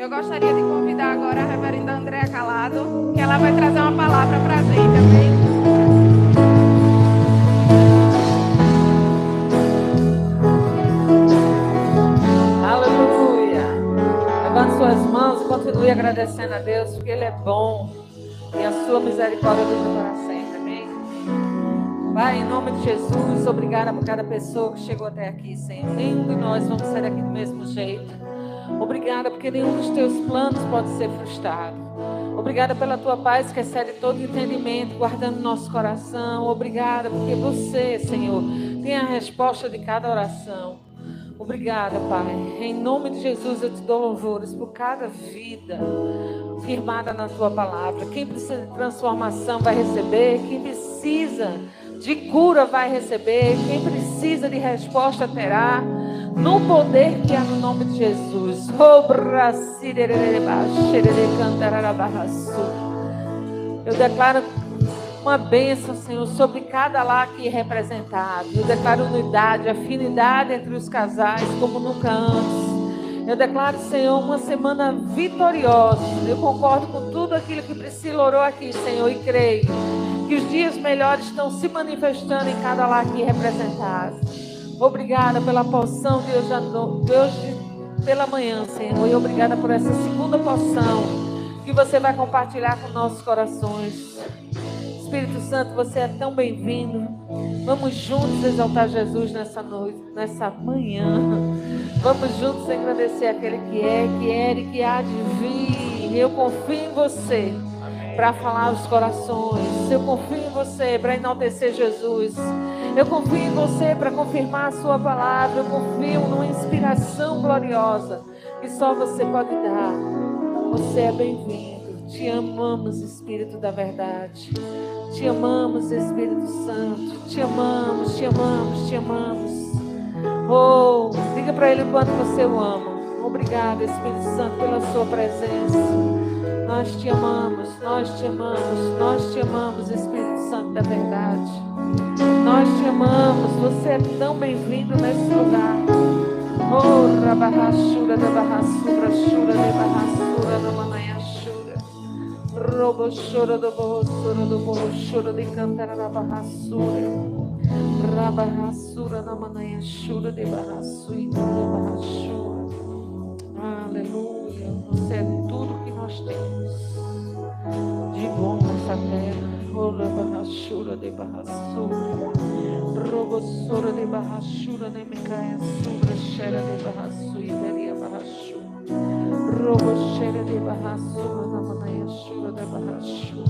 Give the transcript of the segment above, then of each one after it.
Eu gostaria de convidar agora a reverenda Andréa Calado, que ela vai trazer uma palavra para a gente, amém? Aleluia. Levante suas mãos e continue agradecendo a Deus, porque Ele é bom e a sua misericórdia dura para sempre. Amém? Pai, em nome de Jesus, obrigada por cada pessoa que chegou até aqui, Senhor. Nenhum de nós vamos sair aqui do mesmo jeito. Obrigada porque nenhum dos teus planos pode ser frustrado. Obrigada pela tua paz que excede todo entendimento, guardando nosso coração. Obrigada porque você, Senhor, tem a resposta de cada oração. Obrigada, Pai. Em nome de Jesus eu te dou louvores por cada vida firmada na tua palavra. Quem precisa de transformação vai receber, quem precisa de cura vai receber, quem precisa de resposta terá no poder que há no nome de Jesus. Eu declaro uma bênção, Senhor, sobre cada lar aqui representado. Eu declaro unidade, afinidade entre os casais como nunca antes. Eu declaro, Senhor, uma semana vitoriosa. Eu concordo com tudo aquilo que Priscila orou aqui, Senhor, e creio que os dias melhores estão se manifestando em cada lar aqui representado. Obrigada pela porção de hoje, de hoje pela manhã, Senhor. E obrigada por essa segunda porção que você vai compartilhar com nossos corações. Espírito Santo, você é tão bem-vindo. Vamos juntos exaltar Jesus nessa noite, nessa manhã. Vamos juntos agradecer aquele que é, que era e que há de vir. Eu confio em você para falar os corações. Eu confio em você para enaltecer Jesus. Eu confio em você para confirmar a sua palavra. Eu confio numa inspiração gloriosa que só você pode dar. Você é bem-vindo. Te amamos, Espírito da Verdade. Te amamos, Espírito Santo. Te amamos, te amamos, te amamos. Oh, diga para Ele o quanto você o ama. Obrigado, Espírito Santo, pela sua presença. Nós te amamos, nós te amamos, nós te amamos, Espírito Santo da verdade. Nós te amamos, você é tão bem-vindo nesse lugar. Oh, rabarrachura da barrassura, chura de barrassura da manaiachura. Robo chora do borrossura do borrochura de cantar da barrassura. Rabarrassura da manaiachura de barrassura da barrassura. Aleluia, você é tudo que nós temos de bom nessa terra. Ola barrachura de barrassura. Robossura de barrachura de mecaia subra cheira de barraçu e veria barrachu. Robocheira de barrassura na manaia chura de barrachu.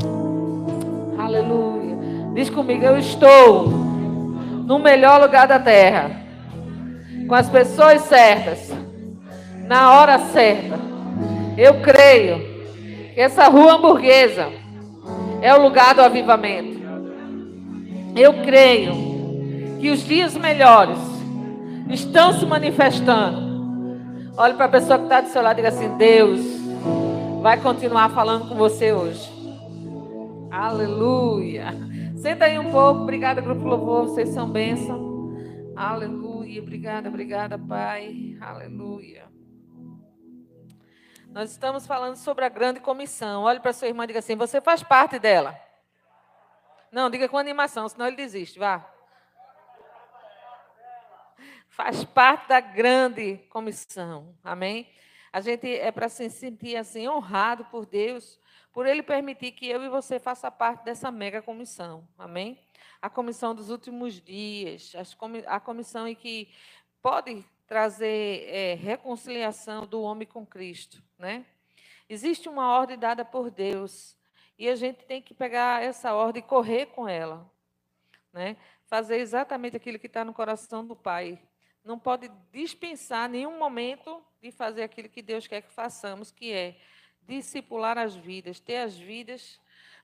Aleluia. Diz comigo, eu estou no melhor lugar da terra. Com as pessoas certas. Na hora certa. Eu creio que essa rua hamburguesa é o lugar do avivamento. Eu creio que os dias melhores estão se manifestando. Olhe para a pessoa que está do seu lado e diga assim: Deus vai continuar falando com você hoje. Aleluia. Senta aí um pouco. Obrigada, Grupo Louvor. Vocês são bênção. Aleluia. Obrigada, obrigada, Pai. Aleluia. Nós estamos falando sobre a grande comissão. Olhe para sua irmã e diga assim: você faz parte dela. Não, diga com animação, senão ele desiste. Vá. Faz parte da grande comissão. Amém? A gente é para se sentir assim honrado por Deus, por Ele permitir que eu e você faça parte dessa mega comissão. Amém? A comissão dos últimos dias, a comissão em que pode trazer é, reconciliação do homem com Cristo, né? Existe uma ordem dada por Deus e a gente tem que pegar essa ordem e correr com ela, né? Fazer exatamente aquilo que está no coração do Pai. Não pode dispensar nenhum momento de fazer aquilo que Deus quer que façamos, que é discipular as vidas, ter as vidas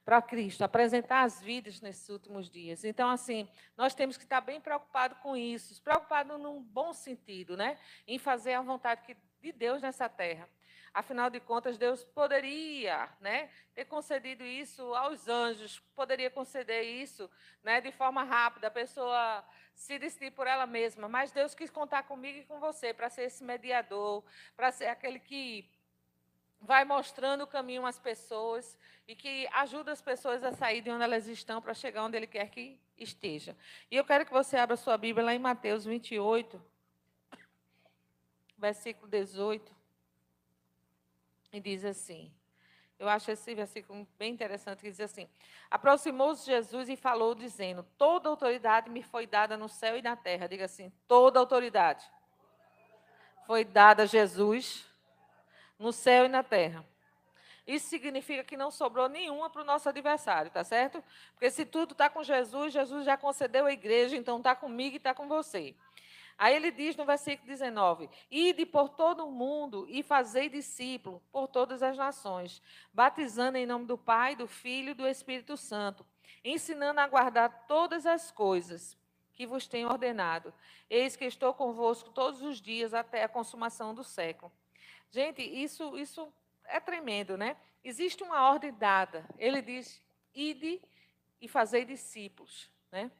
para Cristo, apresentar as vidas nesses últimos dias. Então, assim, nós temos que estar bem preocupados com isso, preocupados num bom sentido, né? Em fazer a vontade de Deus nessa terra. Afinal de contas, Deus poderia né, ter concedido isso aos anjos, poderia conceder isso né, de forma rápida, a pessoa se decidir por ela mesma. Mas Deus quis contar comigo e com você para ser esse mediador, para ser aquele que vai mostrando o caminho às pessoas e que ajuda as pessoas a sair de onde elas estão para chegar onde Ele quer que esteja. E eu quero que você abra sua Bíblia lá em Mateus 28, versículo 18, e diz assim. Eu acho esse versículo bem interessante, que diz assim: Aproximou-se Jesus e falou, dizendo: Toda autoridade me foi dada no céu e na terra. Diga assim: toda autoridade foi dada a Jesus no céu e na terra. Isso significa que não sobrou nenhuma para o nosso adversário, tá certo? Porque se tudo está com Jesus, Jesus já concedeu a igreja, então está comigo e está com você. Aí ele diz no versículo 19: Ide por todo o mundo e fazei discípulo por todas as nações, batizando em nome do Pai, do Filho e do Espírito Santo, ensinando a guardar todas as coisas que vos tenho ordenado. Eis que estou convosco todos os dias até a consumação do século. Gente, isso, isso é tremendo, né? Existe uma ordem dada. Ele diz: ide e fazei discípulos, né?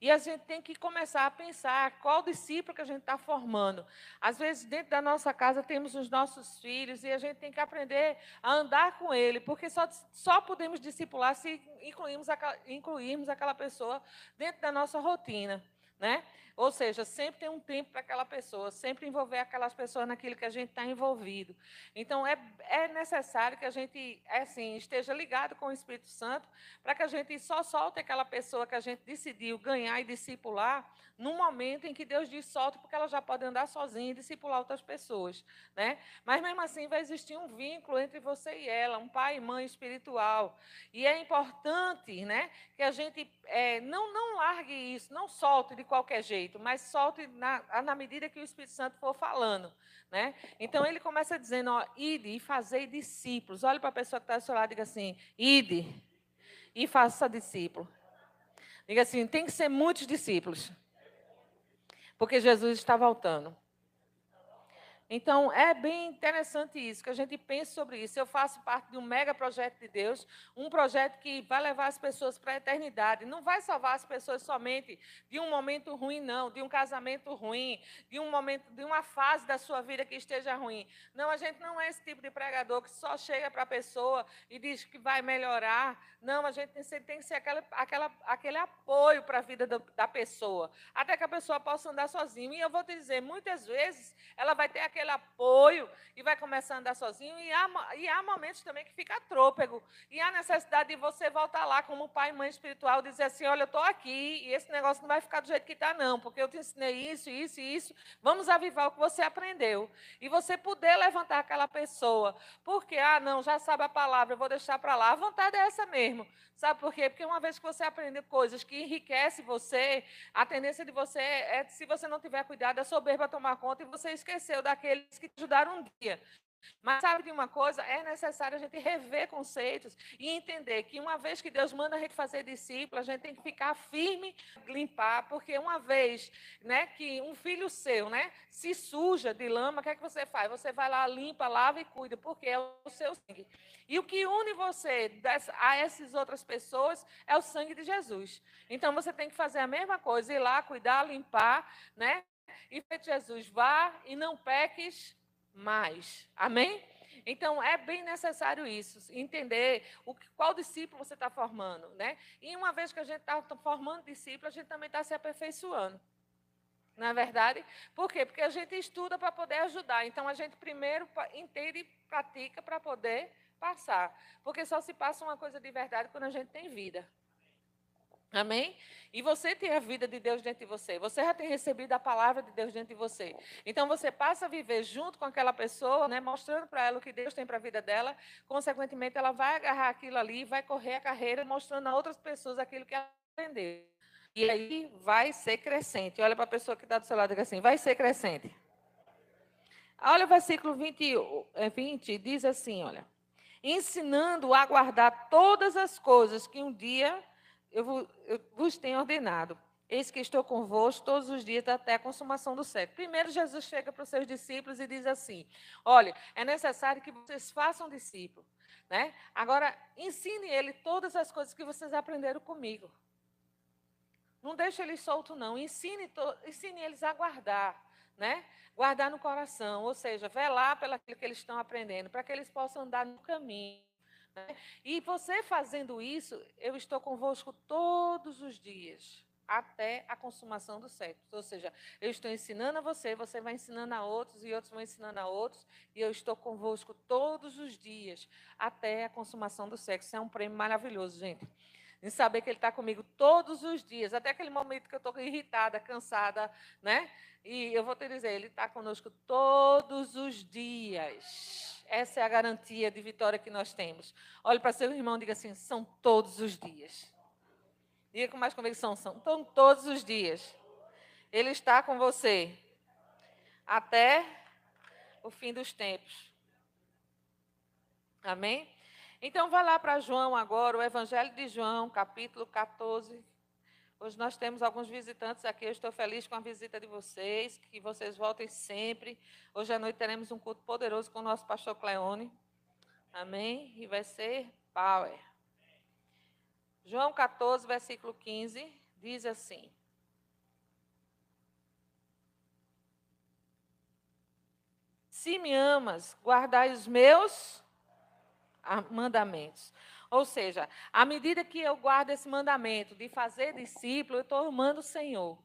E a gente tem que começar a pensar qual discípulo que a gente está formando. Às vezes, dentro da nossa casa, temos os nossos filhos e a gente tem que aprender a andar com ele, porque só, só podemos discipular se incluirmos aquela, incluirmos aquela pessoa dentro da nossa rotina. Né? Ou seja, sempre tem um tempo para aquela pessoa, sempre envolver aquelas pessoas naquilo que a gente está envolvido. Então, é, é necessário que a gente é assim, esteja ligado com o Espírito Santo, para que a gente só solte aquela pessoa que a gente decidiu ganhar e discipular no momento em que Deus diz solta, porque ela já pode andar sozinha e discipular outras pessoas. Né? Mas, mesmo assim, vai existir um vínculo entre você e ela, um pai e mãe espiritual. E é importante né, que a gente é, não, não largue isso, não solte de qualquer jeito jeito, mas solte na, na medida que o Espírito Santo for falando. Né? Então ele começa dizendo: ó, ide e fazei discípulos. Olhe para a pessoa que está ao seu lado e diga assim: ide e faça discípulo. Diga assim: tem que ser muitos discípulos. Porque Jesus está voltando. Então, é bem interessante isso, que a gente pense sobre isso. Eu faço parte de um mega projeto de Deus, um projeto que vai levar as pessoas para a eternidade. Não vai salvar as pessoas somente de um momento ruim, não, de um casamento ruim, de um momento, de uma fase da sua vida que esteja ruim. Não, a gente não é esse tipo de pregador que só chega para a pessoa e diz que vai melhorar. Não, a gente tem, que ser aquela, aquela, aquele apoio para a vida do, da pessoa, até que a pessoa possa andar sozinha. E eu vou te dizer, muitas vezes ela vai ter aquele aquele apoio e vai começar a andar sozinho. E há, e há momentos também que fica trôpego. E há necessidade de você voltar lá como pai e mãe espiritual e dizer assim: olha, eu estou aqui e esse negócio não vai ficar do jeito que está, não, porque eu te ensinei isso, isso e isso. Vamos avivar o que você aprendeu. E você poder levantar aquela pessoa. Porque, ah, não, já sabe a palavra, eu vou deixar para lá. A vontade é essa mesmo. Sabe por quê? Porque uma vez que você aprende coisas que enriquecem você, a tendência de você é, se você não tiver cuidado, a soberba tomar conta e você esqueceu daqueles que te ajudaram um dia. Mas sabe de uma coisa? É necessário a gente rever conceitos e entender que uma vez que Deus manda a gente fazer discípulo, a gente tem que ficar firme, limpar, porque uma vez né, que um filho seu né, se suja de lama, o que é que você faz? Você vai lá, limpa, lava e cuida, porque é o seu sangue. E o que une você a essas outras pessoas é o sangue de Jesus. Então você tem que fazer a mesma coisa, ir lá, cuidar, limpar, né? E Jesus, vá e não peques mais. Amém? Então, é bem necessário isso, entender o, qual discípulo você está formando. Né? E uma vez que a gente está formando discípulo, a gente também está se aperfeiçoando. Não é verdade? Por quê? Porque a gente estuda para poder ajudar. Então, a gente primeiro entende e pratica para poder passar. Porque só se passa uma coisa de verdade quando a gente tem vida. Amém? E você tem a vida de Deus dentro de você. Você já tem recebido a palavra de Deus dentro de você. Então você passa a viver junto com aquela pessoa, né, mostrando para ela o que Deus tem para a vida dela. Consequentemente, ela vai agarrar aquilo ali, vai correr a carreira, mostrando a outras pessoas aquilo que ela aprendeu. E aí vai ser crescente. Olha para a pessoa que está do seu lado e diz assim: vai ser crescente. Olha o versículo 20, 20 diz assim: olha. Ensinando a guardar todas as coisas que um dia eu, eu vos tenho ordenado. Eis que estou convosco todos os dias até a consumação do século. Primeiro, Jesus chega para os seus discípulos e diz assim: Olha, é necessário que vocês façam discípulo. Né? Agora, ensine ele todas as coisas que vocês aprenderam comigo. Não deixe eles soltos, não. Ensine, ensine eles a guardar né? Guardar no coração, ou seja, velar pelo que eles estão aprendendo, para que eles possam andar no caminho. Né? E você fazendo isso, eu estou convosco todos os dias, até a consumação do século. Ou seja, eu estou ensinando a você, você vai ensinando a outros, e outros vão ensinando a outros, e eu estou convosco todos os dias, até a consumação do século. Isso é um prêmio maravilhoso, gente em saber que Ele está comigo todos os dias, até aquele momento que eu estou irritada, cansada, né? E eu vou te dizer, Ele está conosco todos os dias. Essa é a garantia de vitória que nós temos. Olhe para seu irmão e diga assim: são todos os dias. Diga com mais convicção: são, são todos os dias. Ele está com você até o fim dos tempos. Amém? Então, vai lá para João agora, o Evangelho de João, capítulo 14. Hoje nós temos alguns visitantes aqui. Eu estou feliz com a visita de vocês, que vocês voltem sempre. Hoje à noite teremos um culto poderoso com o nosso pastor Cleone. Amém? E vai ser power. João 14, versículo 15, diz assim: Se me amas, guardai os meus mandamentos. Ou seja, à medida que eu guardo esse mandamento de fazer discípulo, eu estou amando o Senhor.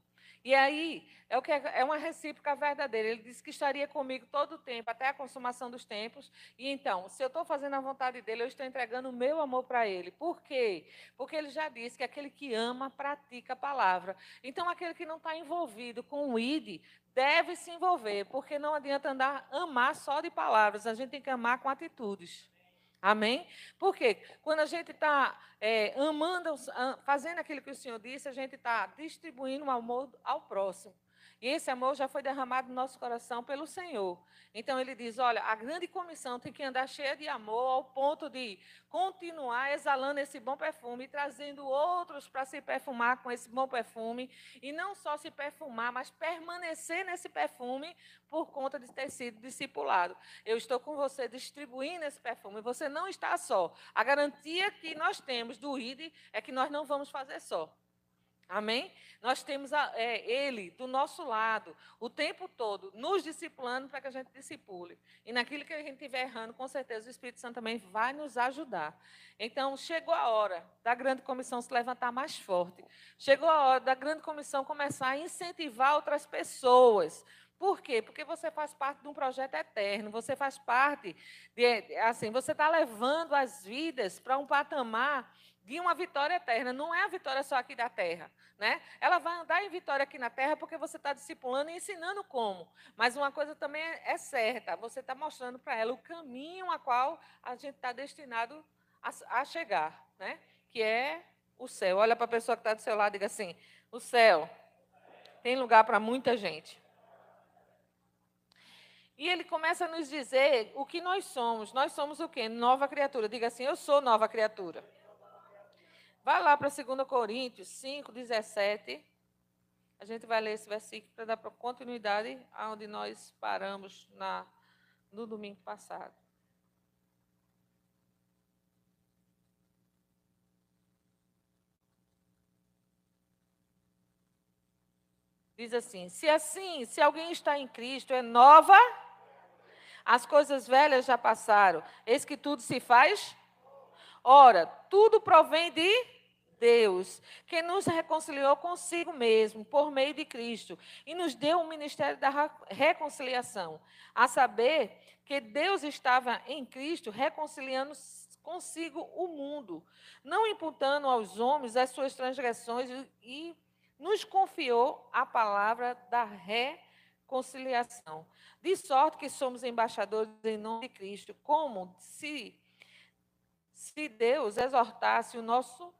E aí, é, o que é, é uma recíproca verdadeira. Ele disse que estaria comigo todo o tempo, até a consumação dos tempos. E então, se eu estou fazendo a vontade dele, eu estou entregando o meu amor para ele. Por quê? Porque ele já disse que aquele que ama, pratica a palavra. Então, aquele que não está envolvido com o ID, deve se envolver, porque não adianta andar, amar só de palavras, a gente tem que amar com atitudes. Amém? Porque quando a gente está é, amando, fazendo aquilo que o Senhor disse, a gente está distribuindo o amor ao próximo. E esse amor já foi derramado no nosso coração pelo Senhor. Então ele diz: olha, a grande comissão tem que andar cheia de amor, ao ponto de continuar exalando esse bom perfume trazendo outros para se perfumar com esse bom perfume. E não só se perfumar, mas permanecer nesse perfume por conta de ter sido discipulado. Eu estou com você distribuindo esse perfume. Você não está só. A garantia que nós temos do ID é que nós não vamos fazer só. Amém? Nós temos a, é, Ele do nosso lado o tempo todo, nos discipulando para que a gente discipule. E naquilo que a gente estiver errando, com certeza o Espírito Santo também vai nos ajudar. Então, chegou a hora da grande comissão se levantar mais forte. Chegou a hora da grande comissão começar a incentivar outras pessoas. Por quê? Porque você faz parte de um projeto eterno, você faz parte de, assim, você está levando as vidas para um patamar de uma vitória eterna. Não é a vitória só aqui da terra. Né? Ela vai andar em vitória aqui na terra porque você está discipulando e ensinando como. Mas uma coisa também é, é certa: você está mostrando para ela o caminho a qual a gente está destinado a, a chegar, né? que é o céu. Olha para a pessoa que está do seu lado e diga assim: o céu tem lugar para muita gente. E ele começa a nos dizer o que nós somos. Nós somos o quê? Nova criatura. Diga assim: eu sou nova criatura. Vai lá para 2 Coríntios 5, 17. A gente vai ler esse versículo para dar continuidade aonde nós paramos na, no domingo passado. Diz assim: se assim, se alguém está em Cristo, é nova, as coisas velhas já passaram, eis que tudo se faz. Ora, tudo provém de Deus, que nos reconciliou consigo mesmo, por meio de Cristo, e nos deu o ministério da reconciliação, a saber que Deus estava em Cristo reconciliando consigo o mundo, não imputando aos homens as suas transgressões, e nos confiou a palavra da reconciliação. De sorte que somos embaixadores em nome de Cristo, como se, se Deus exortasse o nosso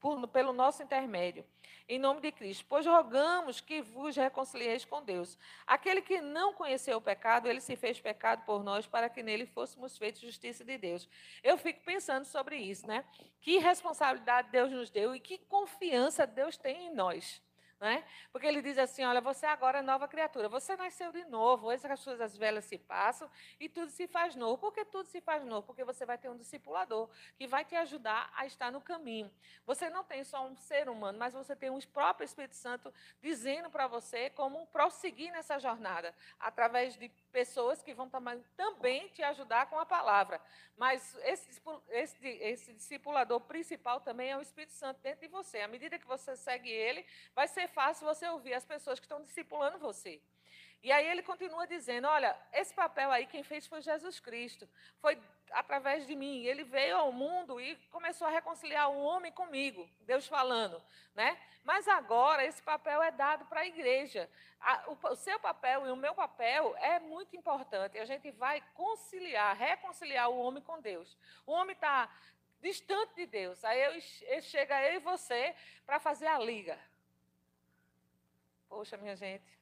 por, pelo nosso intermédio, em nome de Cristo. Pois rogamos que vos reconcilieis com Deus. Aquele que não conheceu o pecado, ele se fez pecado por nós, para que nele fôssemos feitos justiça de Deus. Eu fico pensando sobre isso, né? Que responsabilidade Deus nos deu e que confiança Deus tem em nós. Né? Porque ele diz assim: olha, você agora é nova criatura, você nasceu de novo, as coisas velhas se passam e tudo se faz novo. Por que tudo se faz novo? Porque você vai ter um discipulador que vai te ajudar a estar no caminho. Você não tem só um ser humano, mas você tem o próprio Espírito Santo dizendo para você como prosseguir nessa jornada, através de pessoas que vão também te ajudar com a palavra. Mas esse, esse, esse discipulador principal também é o Espírito Santo dentro de você. À medida que você segue ele, vai ser fácil você ouvir as pessoas que estão discipulando você. E aí ele continua dizendo: olha, esse papel aí quem fez foi Jesus Cristo. Foi através de mim. Ele veio ao mundo e começou a reconciliar o homem comigo, Deus falando. Né? Mas agora esse papel é dado para a igreja. o, seu papel e o meu papel é muito importante. A gente vai conciliar, reconciliar o homem com Deus. O homem está distante de Deus. Aí eu, chega eu e você para fazer a liga. Poxa, minha gente.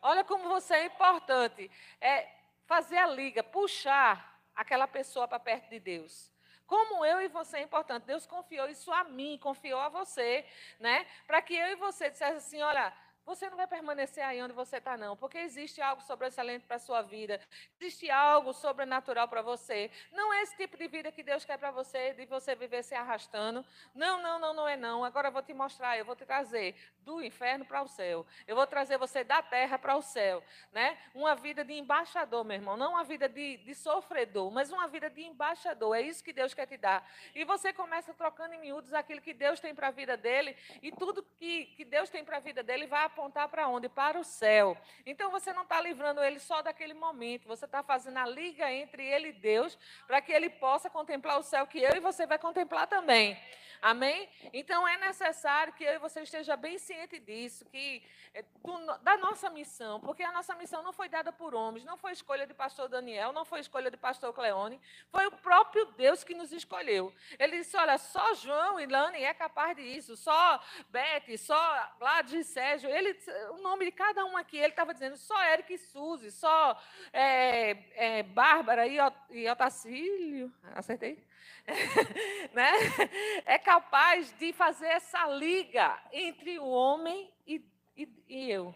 Olha como você é importante. É fazer a liga, puxar aquela pessoa para perto de Deus. Como eu e você é importante. Deus confiou isso a mim, confiou a você, né? Para que eu e você dissesse assim, olha, você não vai permanecer aí onde você está, não, porque existe algo sobressalente para a sua vida, existe algo sobrenatural para você. Não é esse tipo de vida que Deus quer para você, de você viver se arrastando. Não, não, não, não é não. Agora eu vou te mostrar, eu vou te trazer do inferno para o céu. Eu vou trazer você da terra para o céu. Né? Uma vida de embaixador, meu irmão. Não uma vida de, de sofredor, mas uma vida de embaixador. É isso que Deus quer te dar. E você começa trocando em miúdos aquilo que Deus tem para a vida dele, e tudo que, que Deus tem para a vida dele vai apontar para onde? Para o céu. Então você não está livrando ele só daquele momento, você está fazendo a liga entre ele e Deus, para que ele possa contemplar o céu que eu e você vai contemplar também. Amém? Então é necessário que eu e você esteja bem ciente disso, que é, do, da nossa missão, porque a nossa missão não foi dada por homens, não foi escolha de pastor Daniel, não foi escolha de pastor Cleone, foi o próprio Deus que nos escolheu. Ele disse: olha, só João e Lani é capaz disso, só Beth, só Gladys e Sérgio, ele, o nome de cada um aqui, ele estava dizendo só Eric e Suzy, só é, é, Bárbara e, e Otacílio, acertei? né? É capaz de fazer essa liga entre o homem e, e, e eu.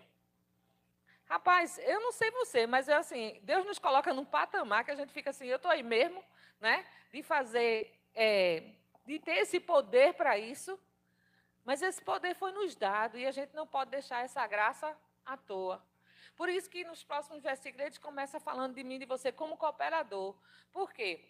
Rapaz, eu não sei você, mas eu, assim, Deus nos coloca num patamar que a gente fica assim, eu estou aí mesmo, né? De fazer, é, de ter esse poder para isso, mas esse poder foi nos dado e a gente não pode deixar essa graça à toa. Por isso que nos próximos versículos ele começa falando de mim e de você como cooperador. Por quê?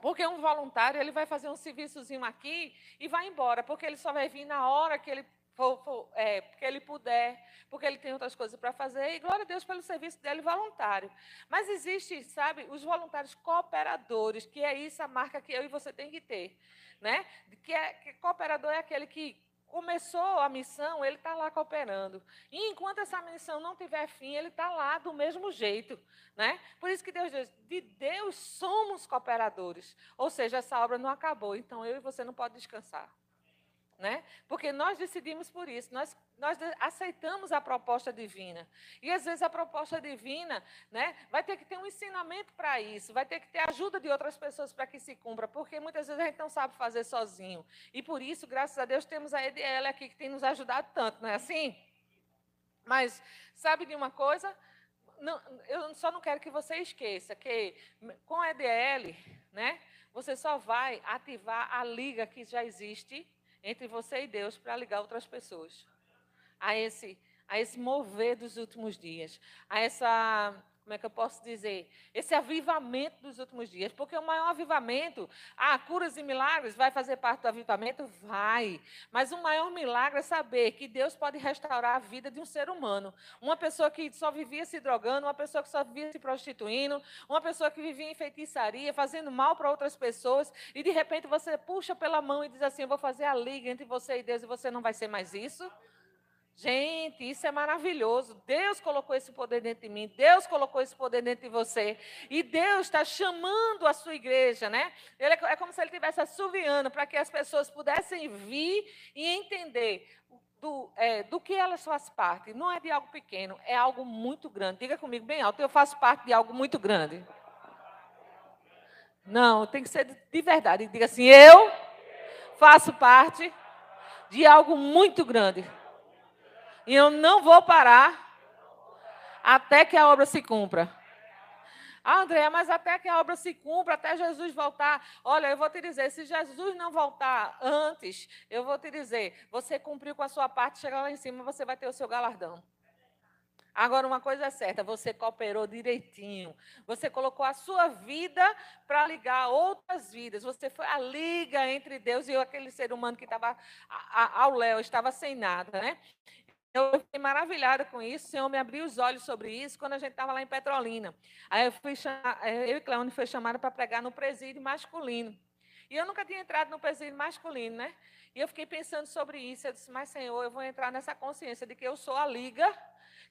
Porque um voluntário ele vai fazer um serviçozinho aqui e vai embora, porque ele só vai vir na hora que ele for, for é, que ele puder, porque ele tem outras coisas para fazer, e glória a Deus pelo serviço dele voluntário. Mas existe, sabe, os voluntários cooperadores, que é isso a marca que eu e você tem que ter. Né? Que, é, que cooperador é aquele que começou a missão, ele está lá cooperando. E enquanto essa missão não tiver fim, ele está lá do mesmo jeito. Né? Por isso que Deus diz, de Deus somos cooperadores. Ou seja, essa obra não acabou, então eu e você não pode descansar. Né? Porque nós decidimos por isso, nós, nós aceitamos a proposta divina. E às vezes a proposta divina né, vai ter que ter um ensinamento para isso, vai ter que ter ajuda de outras pessoas para que se cumpra, porque muitas vezes a gente não sabe fazer sozinho. E por isso, graças a Deus, temos a EDL aqui que tem nos ajudado tanto, não é assim? Mas sabe de uma coisa? Não, eu só não quero que você esqueça que com a EDL, né, você só vai ativar a liga que já existe entre você e Deus para ligar outras pessoas. A esse, a esse mover dos últimos dias, a essa, como é que eu posso dizer, esse avivamento dos últimos dias, porque o maior avivamento, ah, curas e milagres, vai fazer parte do avivamento? Vai. Mas o maior milagre é saber que Deus pode restaurar a vida de um ser humano. Uma pessoa que só vivia se drogando, uma pessoa que só vivia se prostituindo, uma pessoa que vivia em feitiçaria, fazendo mal para outras pessoas, e de repente você puxa pela mão e diz assim: Eu vou fazer a liga entre você e Deus e você não vai ser mais isso. Gente, isso é maravilhoso. Deus colocou esse poder dentro de mim, Deus colocou esse poder dentro de você. E Deus está chamando a sua igreja, né? Ele é, é como se ele estivesse assoviando para que as pessoas pudessem vir e entender do, é, do que elas fazem parte. Não é de algo pequeno, é algo muito grande. Diga comigo bem alto, eu faço parte de algo muito grande. Não, tem que ser de, de verdade. Diga assim, eu faço parte de algo muito grande. E eu não vou parar até que a obra se cumpra. Ah, André, mas até que a obra se cumpra, até Jesus voltar. Olha, eu vou te dizer, se Jesus não voltar antes, eu vou te dizer, você cumpriu com a sua parte, chegar lá em cima, você vai ter o seu galardão. Agora, uma coisa é certa, você cooperou direitinho. Você colocou a sua vida para ligar outras vidas. Você foi a liga entre Deus e aquele ser humano que estava ao léu, estava sem nada, né? Eu fiquei maravilhada com isso. O Senhor me abriu os olhos sobre isso quando a gente estava lá em Petrolina. Aí eu, fui eu e Cleone foi chamada para pregar no presídio masculino. E eu nunca tinha entrado no presídio masculino, né? E eu fiquei pensando sobre isso. Eu disse, mas Senhor, eu vou entrar nessa consciência de que eu sou a liga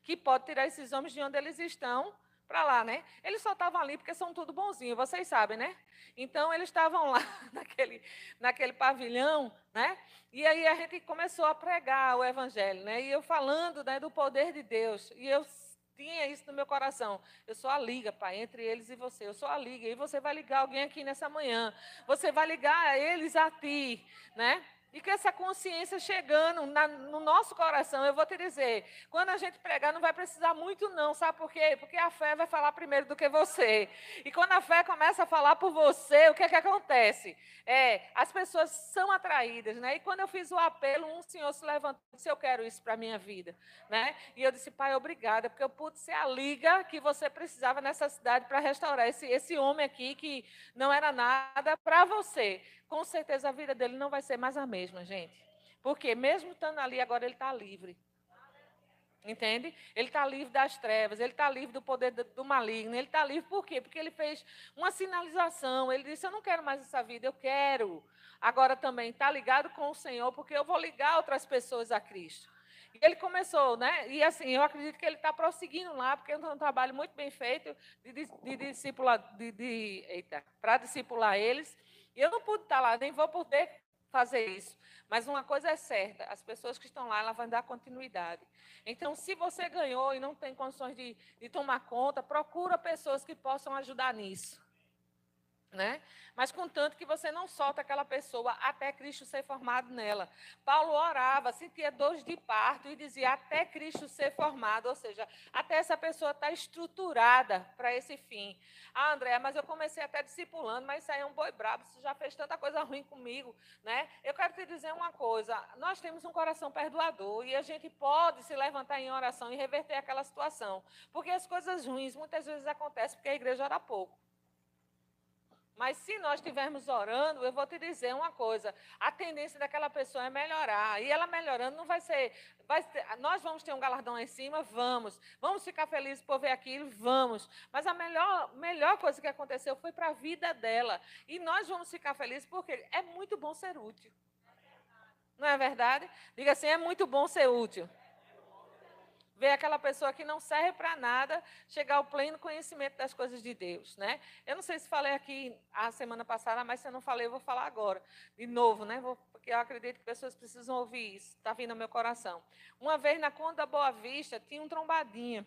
que pode tirar esses homens de onde eles estão para lá, né? Eles só estavam ali porque são tudo bonzinhos, vocês sabem, né? Então eles estavam lá naquele, naquele pavilhão, né? E aí a gente começou a pregar o evangelho, né? E eu falando né, do poder de Deus. E eu tinha isso no meu coração. Eu sou a liga, pai, entre eles e você. Eu sou a liga. E você vai ligar alguém aqui nessa manhã. Você vai ligar eles a ti, né? E com essa consciência chegando na, no nosso coração, eu vou te dizer, quando a gente pregar, não vai precisar muito, não. Sabe por quê? Porque a fé vai falar primeiro do que você. E quando a fé começa a falar por você, o que é que acontece? É, as pessoas são atraídas, né? E quando eu fiz o apelo, um senhor se levantou e disse: Eu quero isso para a minha vida. Né? E eu disse, pai, obrigada, porque eu pude ser a liga que você precisava nessa cidade para restaurar esse, esse homem aqui que não era nada para você com certeza a vida dele não vai ser mais a mesma, gente. Porque mesmo estando ali, agora ele está livre. Entende? Ele está livre das trevas, ele está livre do poder do, maligno. Ele está livre por quê? Porque ele fez uma sinalização. Ele disse: Eu não quero mais essa vida, eu quero. Agora também está ligado com o Senhor, porque eu vou ligar outras pessoas a Cristo. E ele começou, né? E assim, eu acredito que ele está prosseguindo lá, porque é um trabalho muito bem feito de, de, de discipular, de, de, eita, para discipular eles. E eu não pude estar lá, nem vou poder fazer isso. Mas uma coisa é certa, as pessoas que estão lá, elas vão dar continuidade. Então, se você ganhou e não tem condições de, de tomar conta, procura pessoas que possam ajudar nisso. Né? Mas contanto que você não solta aquela pessoa até Cristo ser formado nela. Paulo orava, sentia dores de parto e dizia até Cristo ser formado, ou seja, até essa pessoa estar tá estruturada para esse fim. Ah, André, mas eu comecei até discipulando, mas isso aí é um boi brabo, você já fez tanta coisa ruim comigo, né? Eu quero te dizer uma coisa, nós temos um coração perdoador e a gente pode se levantar em oração e reverter aquela situação, porque as coisas ruins muitas vezes acontecem porque a igreja ora pouco. Mas se nós estivermos orando, eu vou te dizer uma coisa: a tendência daquela pessoa é melhorar. E ela melhorando não vai ser. Vai ser nós vamos ter um galardão lá em cima? Vamos. Vamos ficar felizes por ver aquilo? Vamos. Mas a melhor, melhor coisa que aconteceu foi para a vida dela. E nós vamos ficar felizes porque é muito bom ser útil. Não é verdade? Diga assim: é muito bom ser útil ver aquela pessoa que não serve para nada chegar ao pleno conhecimento das coisas de Deus, né? Eu não sei se falei aqui a semana passada, mas se eu não falei, eu vou falar agora, de novo, né? Vou, porque eu acredito que pessoas precisam ouvir isso, está vindo ao meu coração. Uma vez na Conta Boa Vista, tinha um trombadinha,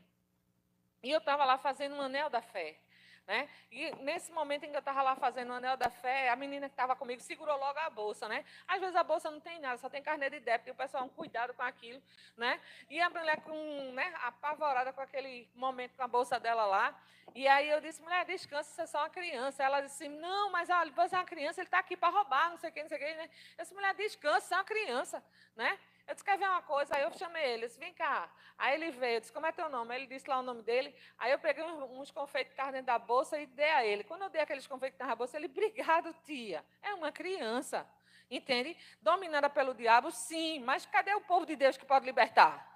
e eu estava lá fazendo um anel da fé. Né? E nesse momento em que eu estava lá fazendo o anel da fé, a menina que estava comigo segurou logo a bolsa. Né? Às vezes a bolsa não tem nada, só tem carne de débito, e o pessoal, um cuidado com aquilo. Né? E a mulher com, né, apavorada com aquele momento com a bolsa dela lá. E aí eu disse, mulher, descansa, você é só uma criança. Ela disse, não, mas olha, você é uma criança, ele está aqui para roubar, não sei o que, não sei o que. Né? Eu disse, mulher, descansa, você é uma criança. Né? Eu disse, quer ver uma coisa? Aí eu chamei ele, disse, vem cá. Aí ele veio, eu disse, como é teu nome? Ele disse lá o nome dele. Aí eu peguei uns confeitos que estavam dentro da bolsa e dei a ele. Quando eu dei aqueles confeitos que estavam na bolsa, ele, obrigado, tia. É uma criança, entende? Dominada pelo diabo, sim, mas cadê o povo de Deus que pode libertar?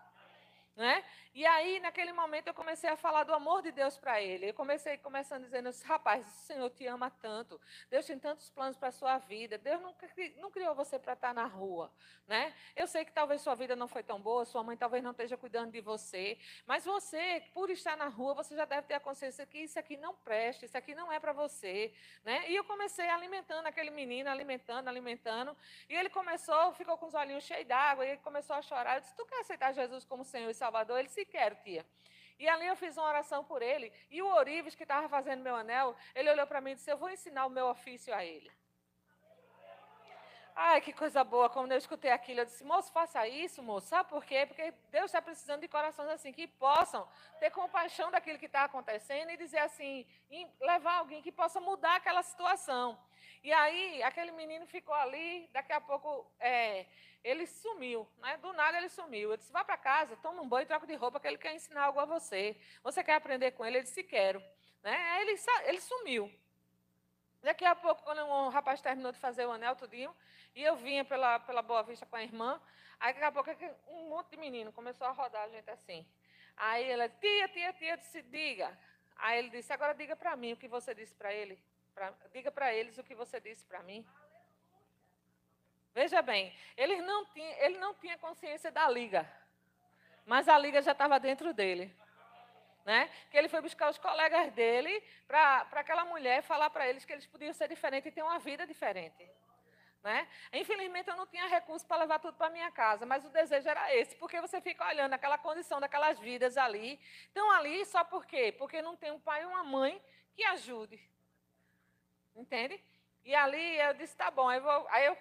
Né? E aí, naquele momento, eu comecei a falar do amor de Deus para ele. Eu comecei começando dizendo rapaz, o Senhor te ama tanto. Deus tem tantos planos para a sua vida. Deus não, não criou você para estar na rua. Né? Eu sei que talvez sua vida não foi tão boa, sua mãe talvez não esteja cuidando de você. Mas você, por estar na rua, você já deve ter a consciência que isso aqui não presta, isso aqui não é para você. Né? E eu comecei alimentando aquele menino, alimentando, alimentando. E ele começou, ficou com os olhinhos cheios d'água, e ele começou a chorar. Eu disse, tu quer aceitar Jesus como Senhor e Salvador? Ele se quero, tia. E ali eu fiz uma oração por ele. E o Orives, que estava fazendo meu anel, ele olhou para mim e disse: Eu vou ensinar o meu ofício a ele. Ai, que coisa boa, quando eu escutei aquilo, eu disse, moço, faça isso, moço. Sabe por quê? Porque Deus está precisando de corações assim, que possam ter compaixão daquilo que está acontecendo e dizer assim, e levar alguém que possa mudar aquela situação. E aí, aquele menino ficou ali, daqui a pouco, é, ele sumiu, né? Do nada ele sumiu. Eu disse, vá para casa, toma um banho, troca de roupa, que ele quer ensinar algo a você. Você quer aprender com ele? Ele disse, quero. Né? Aí ele, ele sumiu. Daqui a pouco, quando o rapaz terminou de fazer o anel tudinho, e eu vinha pela, pela Boa Vista com a irmã, aí daqui a pouco um monte de menino começou a rodar a gente assim. Aí ela, tia, tia, tia, disse, diga. Aí ele disse, agora diga para mim o que você disse para ele. Pra, diga para eles o que você disse para mim. Veja bem, ele não, tinha, ele não tinha consciência da liga, mas a liga já estava dentro dele. Né? Que ele foi buscar os colegas dele para aquela mulher falar para eles que eles podiam ser diferentes e ter uma vida diferente. Né? Infelizmente, eu não tinha recurso para levar tudo para minha casa, mas o desejo era esse, porque você fica olhando aquela condição daquelas vidas ali. Estão ali só por quê? Porque não tem um pai e uma mãe que ajude. Entende? E ali eu disse, tá bom. Aí, vou, aí eu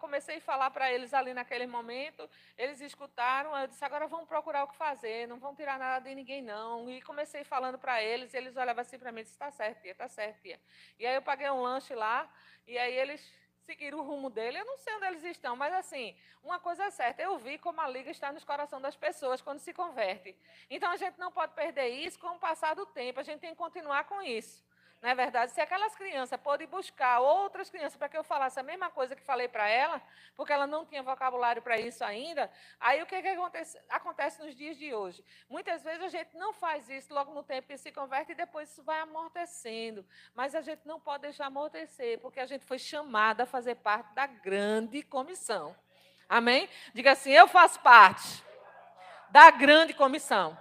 comecei a falar para eles ali naquele momento, eles escutaram, eu disse, agora vamos procurar o que fazer, não vão tirar nada de ninguém, não. E comecei falando para eles, eles olhavam assim para mim está certo, está certo, tia. E aí eu paguei um lanche lá, e aí eles seguir o rumo dele. Eu não sei onde eles estão, mas assim, uma coisa é certa, eu vi como a liga está nos corações das pessoas quando se converte. Então a gente não pode perder isso com o passar do tempo, a gente tem que continuar com isso. Não é verdade? Se aquelas crianças podem buscar outras crianças para que eu falasse a mesma coisa que falei para ela, porque ela não tinha vocabulário para isso ainda, aí o que, que acontece, acontece nos dias de hoje? Muitas vezes a gente não faz isso logo no tempo que se converte e depois isso vai amortecendo. Mas a gente não pode deixar amortecer, porque a gente foi chamada a fazer parte da grande comissão. Amém? Diga assim: eu faço parte da grande comissão.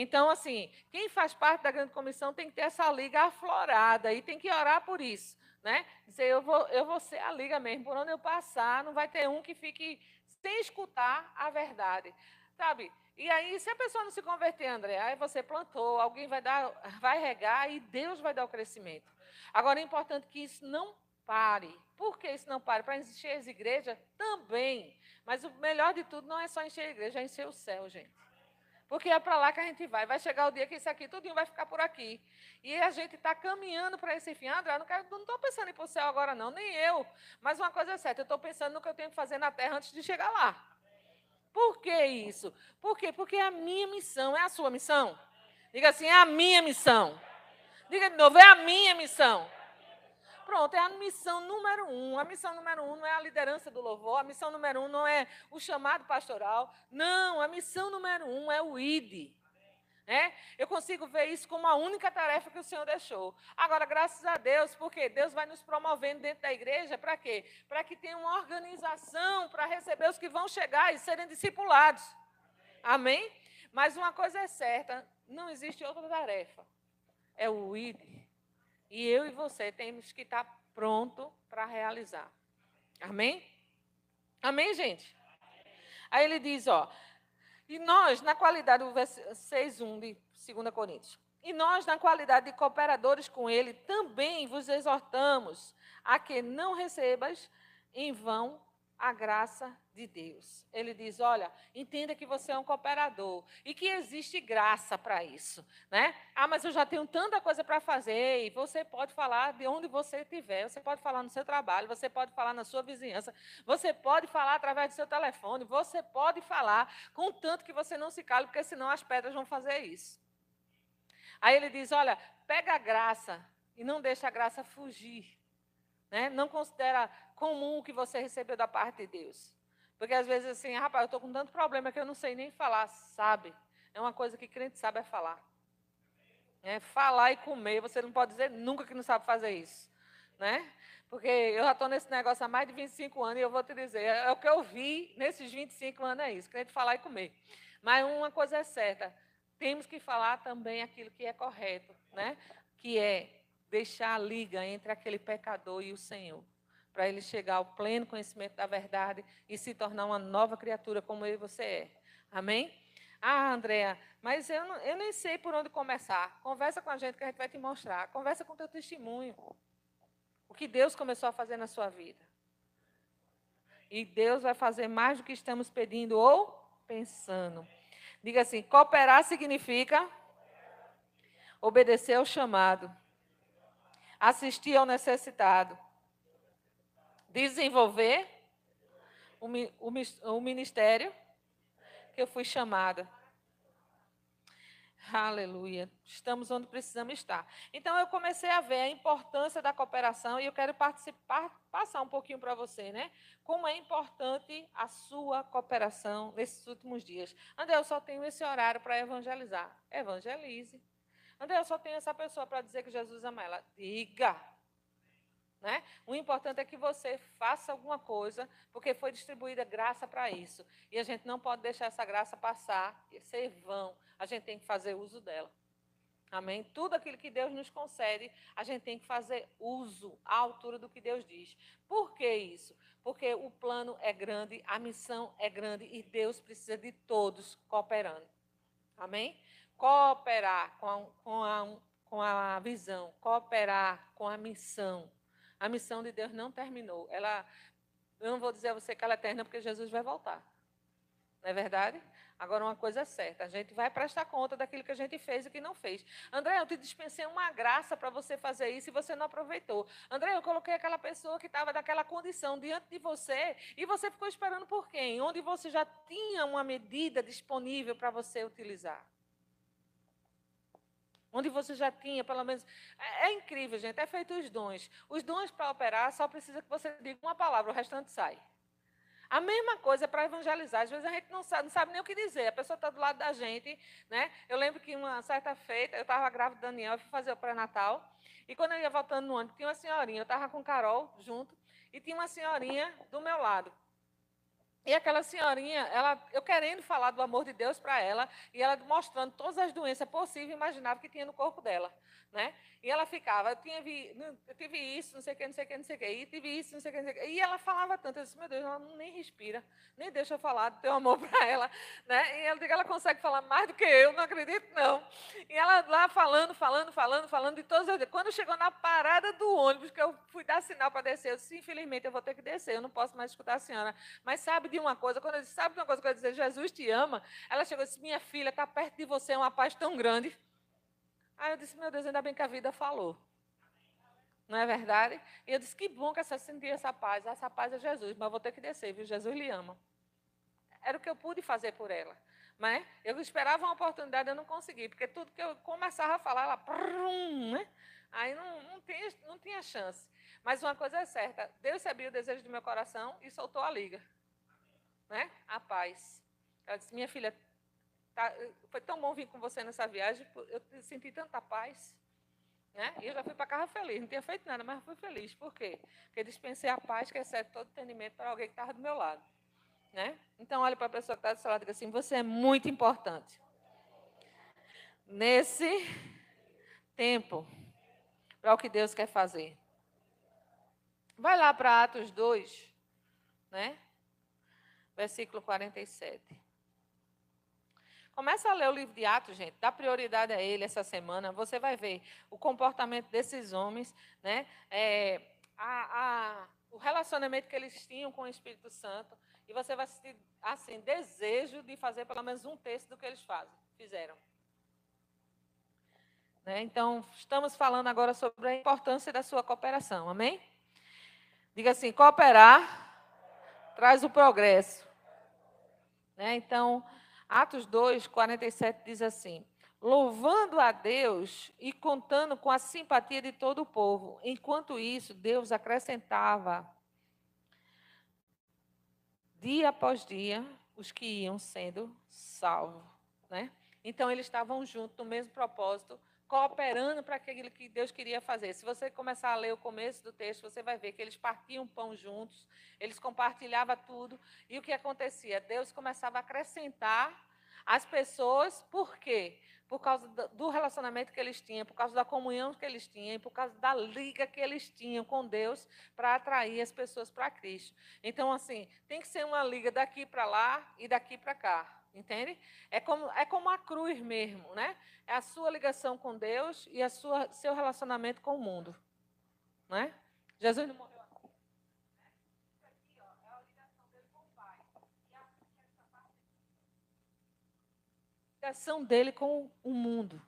Então, assim, quem faz parte da grande comissão tem que ter essa liga aflorada e tem que orar por isso. Né? Dizer, eu vou, eu vou ser a liga mesmo, por onde eu passar, não vai ter um que fique sem escutar a verdade. Sabe? E aí, se a pessoa não se converter, André, aí você plantou, alguém vai dar, vai regar e Deus vai dar o crescimento. Agora é importante que isso não pare. Por que isso não pare? Para encher as igrejas? Também. Mas o melhor de tudo não é só encher a igreja, é encher o céu, gente. Porque é para lá que a gente vai. Vai chegar o dia que isso aqui tudinho vai ficar por aqui. E a gente está caminhando para esse fim. André, eu não estou pensando em ir para o céu agora, não, nem eu. Mas uma coisa é certa, eu estou pensando no que eu tenho que fazer na terra antes de chegar lá. Por que isso? Por quê? Porque é a minha missão. É a sua missão? Diga assim, é a minha missão. Diga de novo, é a minha missão. Pronto, é a missão número um. A missão número um não é a liderança do louvor, a missão número um não é o chamado pastoral. Não, a missão número um é o ID. É? Eu consigo ver isso como a única tarefa que o Senhor deixou. Agora, graças a Deus, porque Deus vai nos promovendo dentro da igreja, para quê? Para que tenha uma organização para receber os que vão chegar e serem discipulados. Amém? Mas uma coisa é certa: não existe outra tarefa. É o ID. E eu e você temos que estar pronto para realizar. Amém? Amém, gente? Aí ele diz, ó, e nós, na qualidade, o 6.1 de 2 Coríntios, e nós, na qualidade de cooperadores com ele, também vos exortamos a que não recebas em vão a graça de Deus. Ele diz: olha, entenda que você é um cooperador e que existe graça para isso, né? Ah, mas eu já tenho tanta coisa para fazer e você pode falar de onde você estiver, você pode falar no seu trabalho, você pode falar na sua vizinhança, você pode falar através do seu telefone, você pode falar contanto que você não se cale, porque senão as pedras vão fazer isso. Aí ele diz: olha, pega a graça e não deixa a graça fugir. Né? Não considera comum que você recebeu da parte de Deus. Porque às vezes assim, rapaz, eu estou com tanto problema que eu não sei nem falar, sabe? É uma coisa que crente sabe é falar. É falar e comer, você não pode dizer nunca que não sabe fazer isso. Né? Porque eu já estou nesse negócio há mais de 25 anos e eu vou te dizer, é o que eu vi nesses 25 anos é isso, crente falar e comer. Mas uma coisa é certa, temos que falar também aquilo que é correto, né? que é deixar a liga entre aquele pecador e o Senhor para ele chegar ao pleno conhecimento da verdade e se tornar uma nova criatura como eu e você é. Amém? Ah, Andréa, mas eu, não, eu nem sei por onde começar. Conversa com a gente que a gente vai te mostrar. Conversa com o teu testemunho. O que Deus começou a fazer na sua vida. E Deus vai fazer mais do que estamos pedindo ou pensando. Diga assim: cooperar significa obedecer ao chamado, assistir ao necessitado, desenvolver o, o, o ministério que eu fui chamada. Aleluia. Estamos onde precisamos estar. Então, eu comecei a ver a importância da cooperação e eu quero participar, passar um pouquinho para você, né? Como é importante a sua cooperação nesses últimos dias. André, eu só tenho esse horário para evangelizar. Evangelize. André, eu só tenho essa pessoa para dizer que Jesus ama ela. Diga. Né? O importante é que você faça alguma coisa, porque foi distribuída graça para isso. E a gente não pode deixar essa graça passar e ser vão. A gente tem que fazer uso dela. Amém? Tudo aquilo que Deus nos concede, a gente tem que fazer uso à altura do que Deus diz. Por que isso? Porque o plano é grande, a missão é grande e Deus precisa de todos cooperando. Amém? Cooperar com a, com a, com a visão, cooperar com a missão a missão de Deus não terminou. Ela, eu não vou dizer a você que ela é eterna, porque Jesus vai voltar. Não é verdade? Agora, uma coisa é certa: a gente vai prestar conta daquilo que a gente fez e que não fez. André, eu te dispensei uma graça para você fazer isso e você não aproveitou. André, eu coloquei aquela pessoa que estava naquela condição diante de você e você ficou esperando por quem? Onde você já tinha uma medida disponível para você utilizar onde você já tinha, pelo menos. É, é incrível, gente. É feito os dons. Os dons para operar só precisa que você diga uma palavra, o restante sai. A mesma coisa é para evangelizar. Às vezes a gente não sabe, não sabe nem o que dizer. A pessoa está do lado da gente. Né? Eu lembro que uma certa feita, eu estava grávida do Daniel, eu fui fazer o pré-natal. E quando eu ia voltando no ônibus, tinha uma senhorinha. Eu estava com Carol junto. E tinha uma senhorinha do meu lado. E aquela senhorinha, ela, eu querendo falar do amor de Deus para ela, e ela mostrando todas as doenças possíveis e imagináveis que tinha no corpo dela. Né? E ela ficava, eu, tinha vi, eu tive isso, não sei o que, não sei o que, não sei o que, e tive isso, não sei o que, não sei o que. E ela falava tanto, eu disse, meu Deus, ela nem respira, nem deixa eu falar do teu amor para ela. Né? E ela diz ela consegue falar mais do que eu, não acredito, não. E ela lá falando, falando, falando, falando de todas as Quando chegou na parada do ônibus, que eu fui dar sinal para descer, eu disse, infelizmente eu vou ter que descer, eu não posso mais escutar a senhora. Mas sabe de uma coisa, quando disse, sabe de uma coisa que eu dizer, Jesus te ama, ela chegou e disse, minha filha, está perto de você é uma paz tão grande. Aí eu disse, meu Deus, ainda bem que a vida falou. Não é verdade? E eu disse, que bom que você sentiu essa paz. Essa paz é Jesus, mas vou ter que descer, viu? Jesus lhe ama. Era o que eu pude fazer por ela. Mas eu esperava uma oportunidade, eu não consegui, porque tudo que eu começava a falar, ela. Brum, né? Aí não, não, tinha, não tinha chance. Mas uma coisa é certa: Deus sabia o desejo do meu coração e soltou a liga. Né? A paz. Ela disse: Minha filha, Tá, foi tão bom vir com você nessa viagem, eu senti tanta paz. Né? E eu já fui para casa feliz, não tinha feito nada, mas fui feliz. Por quê? Porque dispensei a paz que excede todo entendimento para alguém que estava do meu lado. Né? Então, olhe para a pessoa que está do seu lado e diga assim: você é muito importante. Nesse tempo, para o que Deus quer fazer. Vai lá para Atos 2, né? Versículo 47. Começa a ler o livro de Atos, gente. Dá prioridade a ele essa semana. Você vai ver o comportamento desses homens, né? É, a, a, o relacionamento que eles tinham com o Espírito Santo. E você vai sentir, assim, desejo de fazer pelo menos um terço do que eles fazem, fizeram. Né? Então, estamos falando agora sobre a importância da sua cooperação. Amém? Diga assim: cooperar traz o progresso. Né? Então, Atos 2, 47 diz assim: louvando a Deus e contando com a simpatia de todo o povo. Enquanto isso, Deus acrescentava dia após dia os que iam sendo salvos, né? Então eles estavam juntos no mesmo propósito, cooperando para aquilo que Deus queria fazer. Se você começar a ler o começo do texto, você vai ver que eles partiam pão juntos, eles compartilhavam tudo, e o que acontecia? Deus começava a acrescentar as pessoas, por quê? Por causa do relacionamento que eles tinham, por causa da comunhão que eles tinham, por causa da liga que eles tinham com Deus para atrair as pessoas para Cristo. Então, assim, tem que ser uma liga daqui para lá e daqui para cá entende? É como, é como a cruz mesmo, né? É a sua ligação com Deus e a sua, seu relacionamento com o mundo, né? Jesus não morreu aqui. ligação dele com o mundo.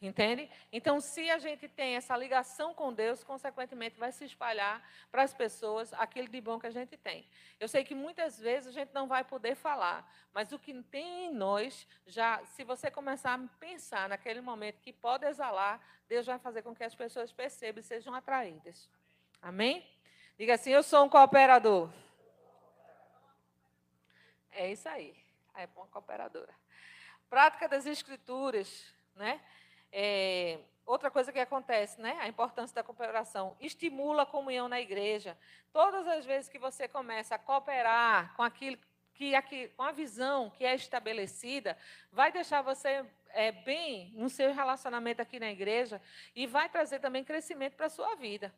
Entende? Então, se a gente tem essa ligação com Deus, consequentemente vai se espalhar para as pessoas aquilo de bom que a gente tem. Eu sei que muitas vezes a gente não vai poder falar, mas o que tem em nós, já, se você começar a pensar naquele momento que pode exalar, Deus vai fazer com que as pessoas percebam e sejam atraídas. Amém? Diga assim: Eu sou um cooperador. É isso aí. É uma cooperadora. Prática das Escrituras, né? É, outra coisa que acontece, né? A importância da cooperação. Estimula a comunhão na igreja. Todas as vezes que você começa a cooperar com aquilo que aqui, com a visão que é estabelecida, vai deixar você é, bem no seu relacionamento aqui na igreja e vai trazer também crescimento para a sua vida.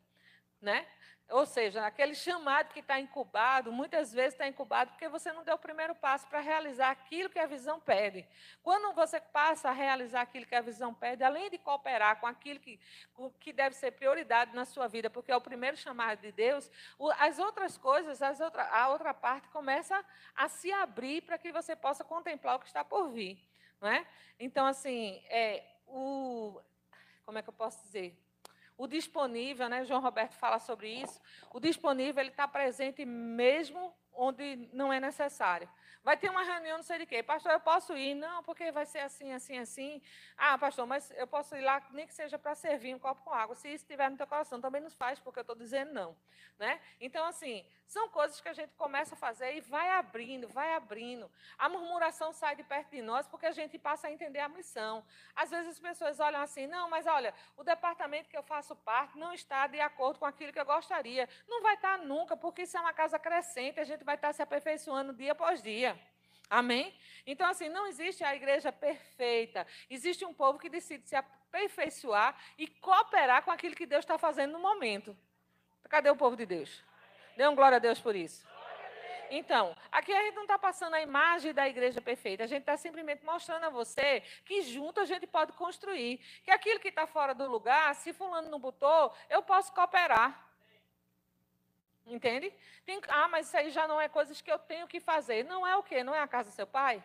Né? Ou seja, aquele chamado que está incubado, muitas vezes está incubado porque você não deu o primeiro passo para realizar aquilo que a visão pede. Quando você passa a realizar aquilo que a visão pede, além de cooperar com aquilo que, que deve ser prioridade na sua vida, porque é o primeiro chamado de Deus, as outras coisas, as outra, a outra parte começa a se abrir para que você possa contemplar o que está por vir. Não é? Então, assim, é, o, como é que eu posso dizer? O disponível, né, João Roberto fala sobre isso, o disponível ele está presente mesmo onde não é necessário. Vai ter uma reunião, não sei de quê. Pastor, eu posso ir? Não, porque vai ser assim, assim, assim. Ah, pastor, mas eu posso ir lá, nem que seja para servir um copo com água. Se isso estiver no teu coração, também nos faz, porque eu estou dizendo não. Né? Então, assim, são coisas que a gente começa a fazer e vai abrindo, vai abrindo. A murmuração sai de perto de nós porque a gente passa a entender a missão. Às vezes as pessoas olham assim, não, mas olha, o departamento que eu faço parte não está de acordo com aquilo que eu gostaria. Não vai estar nunca, porque isso é uma casa crescente, a gente vai estar se aperfeiçoando dia após dia. Amém? Então, assim, não existe a igreja perfeita. Existe um povo que decide se aperfeiçoar e cooperar com aquilo que Deus está fazendo no momento. Cadê o povo de Deus? Dê um glória a Deus por isso. Então, aqui a gente não está passando a imagem da igreja perfeita, a gente está simplesmente mostrando a você que junto a gente pode construir. Que aquilo que está fora do lugar, se fulano não botou, eu posso cooperar. Entende? Tem, ah, mas isso aí já não é coisas que eu tenho que fazer. Não é o quê? Não é a casa do seu pai?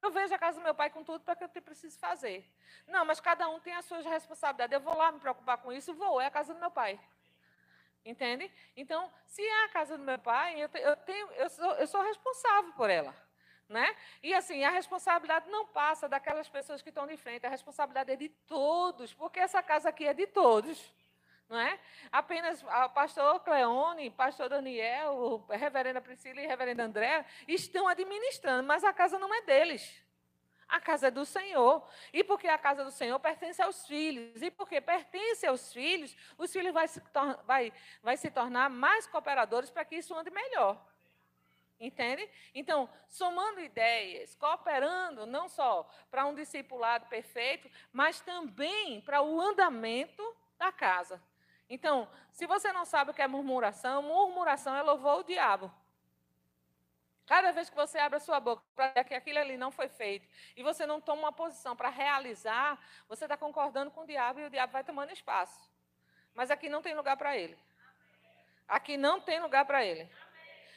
Eu vejo a casa do meu pai com tudo para que eu preciso fazer. Não, mas cada um tem as suas responsabilidades. Eu vou lá me preocupar com isso, vou, é a casa do meu pai. Entende? Então, se é a casa do meu pai, eu, eu, tenho, eu, sou, eu sou responsável por ela. Né? E assim, a responsabilidade não passa daquelas pessoas que estão de frente, a responsabilidade é de todos, porque essa casa aqui é de todos não é? Apenas o pastor Cleone, pastor Daniel, reverenda Priscila e reverenda André estão administrando, mas a casa não é deles. A casa é do Senhor. E porque a casa do Senhor pertence aos filhos. E porque pertence aos filhos, os filhos vai se, vai, vai se tornar mais cooperadores para que isso ande melhor. Entende? Então, somando ideias, cooperando não só para um discipulado perfeito, mas também para o andamento da casa. Então, se você não sabe o que é murmuração, murmuração é louvor ao diabo. Cada vez que você abre a sua boca para que aquilo ali não foi feito e você não toma uma posição para realizar, você está concordando com o diabo e o diabo vai tomando espaço. Mas aqui não tem lugar para ele. Aqui não tem lugar para ele.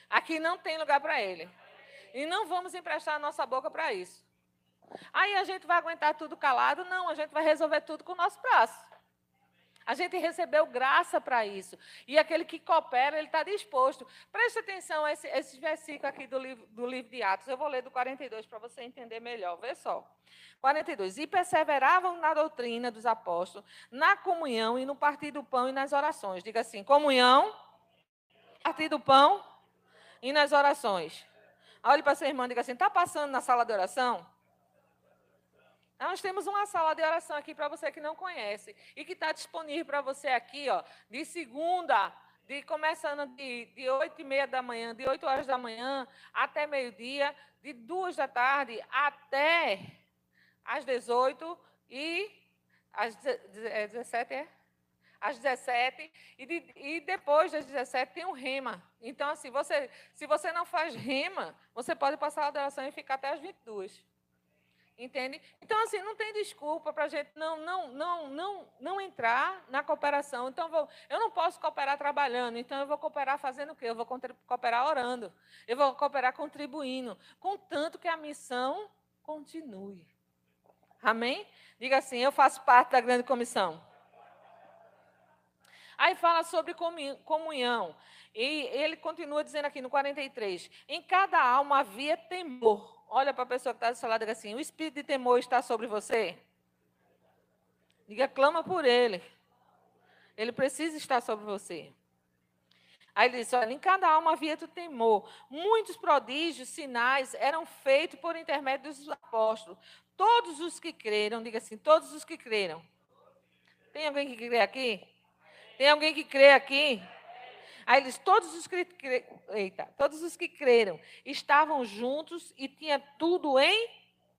Aqui não tem lugar para ele. E não vamos emprestar a nossa boca para isso. Aí a gente vai aguentar tudo calado? Não, a gente vai resolver tudo com o nosso braço. A gente recebeu graça para isso. E aquele que coopera, ele está disposto. Preste atenção a esse, esse versículo aqui do livro, do livro de Atos. Eu vou ler do 42 para você entender melhor. Vê só. 42. E perseveravam na doutrina dos apóstolos, na comunhão e no partir do pão e nas orações. Diga assim: comunhão, partir do pão e nas orações. Olhe para sua irmã e diga assim: está passando na sala de oração? Nós temos uma sala de oração aqui para você que não conhece e que está disponível para você aqui, ó, de segunda, de começando de, de 8 e meia da manhã, de 8 horas da manhã até meio-dia, de 2 da tarde até às 18 e às 17 é? Às 17 e, de, e depois das 17 tem um rema. Então, assim, você, se você não faz rema, você pode passar a oração e ficar até às 22. Entende? Então, assim, não tem desculpa para a gente não, não, não, não, não entrar na cooperação. Então, vou, eu não posso cooperar trabalhando, então eu vou cooperar fazendo o quê? Eu vou cooperar orando, eu vou cooperar contribuindo, contanto que a missão continue. Amém? Diga assim: eu faço parte da grande comissão. Aí fala sobre comunhão. E ele continua dizendo aqui no 43: em cada alma havia temor. Olha para a pessoa que está do seu lado e diga assim: o espírito de temor está sobre você? Diga, clama por ele. Ele precisa estar sobre você. Aí ele diz: olha, em cada alma havia do temor. Muitos prodígios, sinais eram feitos por intermédio dos apóstolos. Todos os que creram, diga assim, todos os que creram. Tem alguém que crê aqui? Tem alguém que crê aqui? Aí eles, todos os que, eita, todos os que creram estavam juntos e tinha tudo em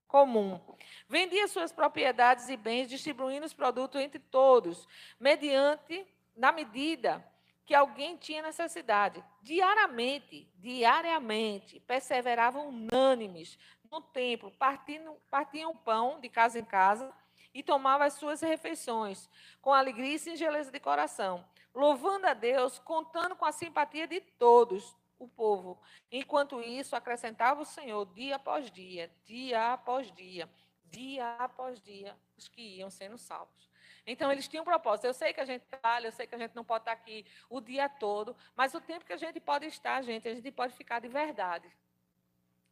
comum. Vendia suas propriedades e bens, distribuindo os produtos entre todos, mediante, na medida que alguém tinha necessidade. Diariamente, diariamente, perseveravam unânimes no templo, partindo, partiam pão de casa em casa e tomavam as suas refeições, com alegria e singeleza de coração, louvando a Deus, contando com a simpatia de todos, o povo. Enquanto isso, acrescentava o Senhor dia após dia, dia após dia, dia após dia, os que iam sendo salvos. Então, eles tinham um propósito. Eu sei que a gente trabalha, eu sei que a gente não pode estar aqui o dia todo, mas o tempo que a gente pode estar, gente, a gente pode ficar de verdade.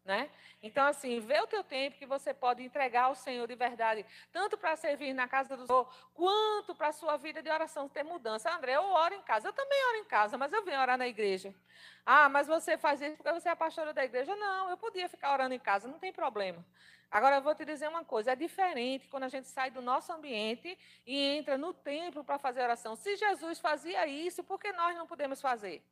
Né? Então, assim, vê o teu tempo que você pode entregar ao Senhor de verdade, tanto para servir na casa do Senhor, quanto para a sua vida de oração ter mudança. André, eu oro em casa. Eu também oro em casa, mas eu venho orar na igreja. Ah, mas você faz isso porque você é a pastora da igreja. Não, eu podia ficar orando em casa, não tem problema. Agora, eu vou te dizer uma coisa: é diferente quando a gente sai do nosso ambiente e entra no templo para fazer oração. Se Jesus fazia isso, por que nós não podemos fazer?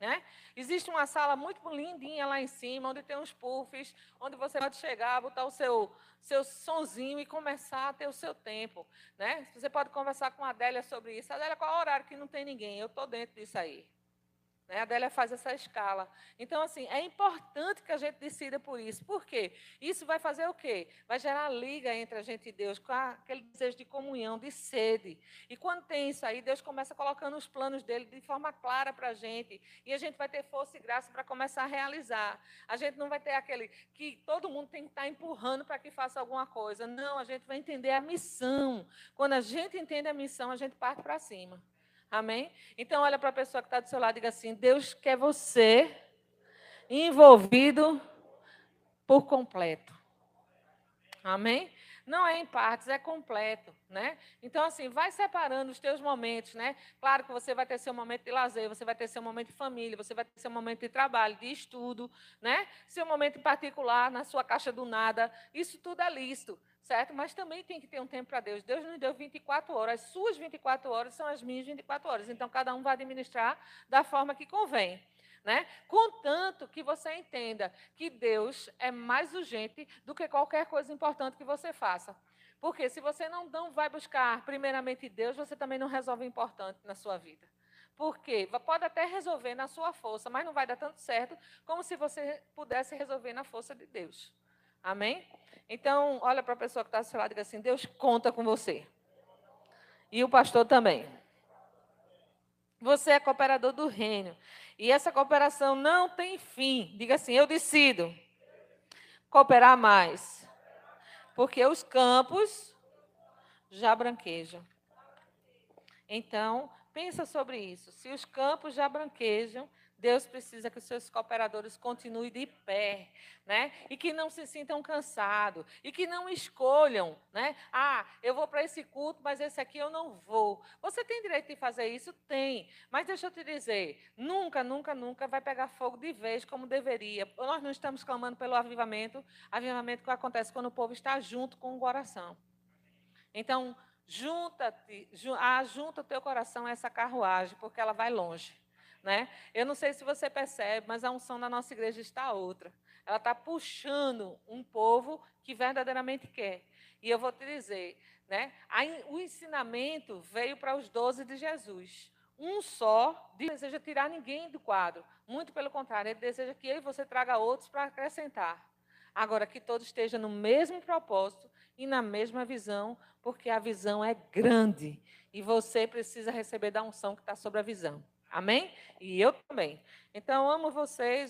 Né? Existe uma sala muito lindinha lá em cima, onde tem uns puffs, onde você pode chegar, botar o seu, seu sonzinho e começar a ter o seu tempo. Né? Você pode conversar com a Adélia sobre isso. Adélia, qual é o horário que não tem ninguém? Eu estou dentro disso aí. Né? A Adélia faz essa escala. Então, assim, é importante que a gente decida por isso. Por quê? Isso vai fazer o quê? Vai gerar liga entre a gente e Deus, com aquele desejo de comunhão, de sede. E quando tem isso aí, Deus começa colocando os planos dele de forma clara para a gente. E a gente vai ter força e graça para começar a realizar. A gente não vai ter aquele que todo mundo tem que estar empurrando para que faça alguma coisa. Não, a gente vai entender a missão. Quando a gente entende a missão, a gente parte para cima. Amém? Então, olha para a pessoa que está do seu lado e diga assim: Deus quer você envolvido por completo. Amém? Não é em partes, é completo, né? Então, assim, vai separando os teus momentos, né? Claro que você vai ter seu momento de lazer, você vai ter seu momento de família, você vai ter seu momento de trabalho, de estudo, né? Seu momento particular, na sua caixa do nada, isso tudo é lícito certo? Mas também tem que ter um tempo para Deus. Deus nos deu 24 horas, as suas 24 horas são as minhas 24 horas. Então, cada um vai administrar da forma que convém. Né? Contanto que você entenda que Deus é mais urgente do que qualquer coisa importante que você faça. Porque se você não, não vai buscar primeiramente Deus, você também não resolve o importante na sua vida. Porque pode até resolver na sua força, mas não vai dar tanto certo como se você pudesse resolver na força de Deus. Amém? Então, olha para a pessoa que está seu lado e diga assim: Deus conta com você. E o pastor também. Você é cooperador do reino. E essa cooperação não tem fim. Diga assim: eu decido cooperar mais. Porque os campos já branquejam. Então, pensa sobre isso. Se os campos já branquejam, Deus precisa que os seus cooperadores continuem de pé, né? E que não se sintam cansados, e que não escolham, né? Ah, eu vou para esse culto, mas esse aqui eu não vou. Você tem direito de fazer isso? Tem. Mas deixa eu te dizer, nunca, nunca, nunca vai pegar fogo de vez como deveria. Nós não estamos clamando pelo avivamento, avivamento que acontece quando o povo está junto com o coração. Então, junta-te, ah, junta o teu coração a essa carruagem, porque ela vai longe. Né? Eu não sei se você percebe, mas a unção da nossa igreja está outra. Ela está puxando um povo que verdadeiramente quer. E eu vou te dizer, né? o ensinamento veio para os doze de Jesus. Um só deseja tirar ninguém do quadro. Muito pelo contrário, ele deseja que eu e você traga outros para acrescentar. Agora, que todos estejam no mesmo propósito e na mesma visão, porque a visão é grande. E você precisa receber da unção que está sobre a visão. Amém? E eu também. Então, amo vocês.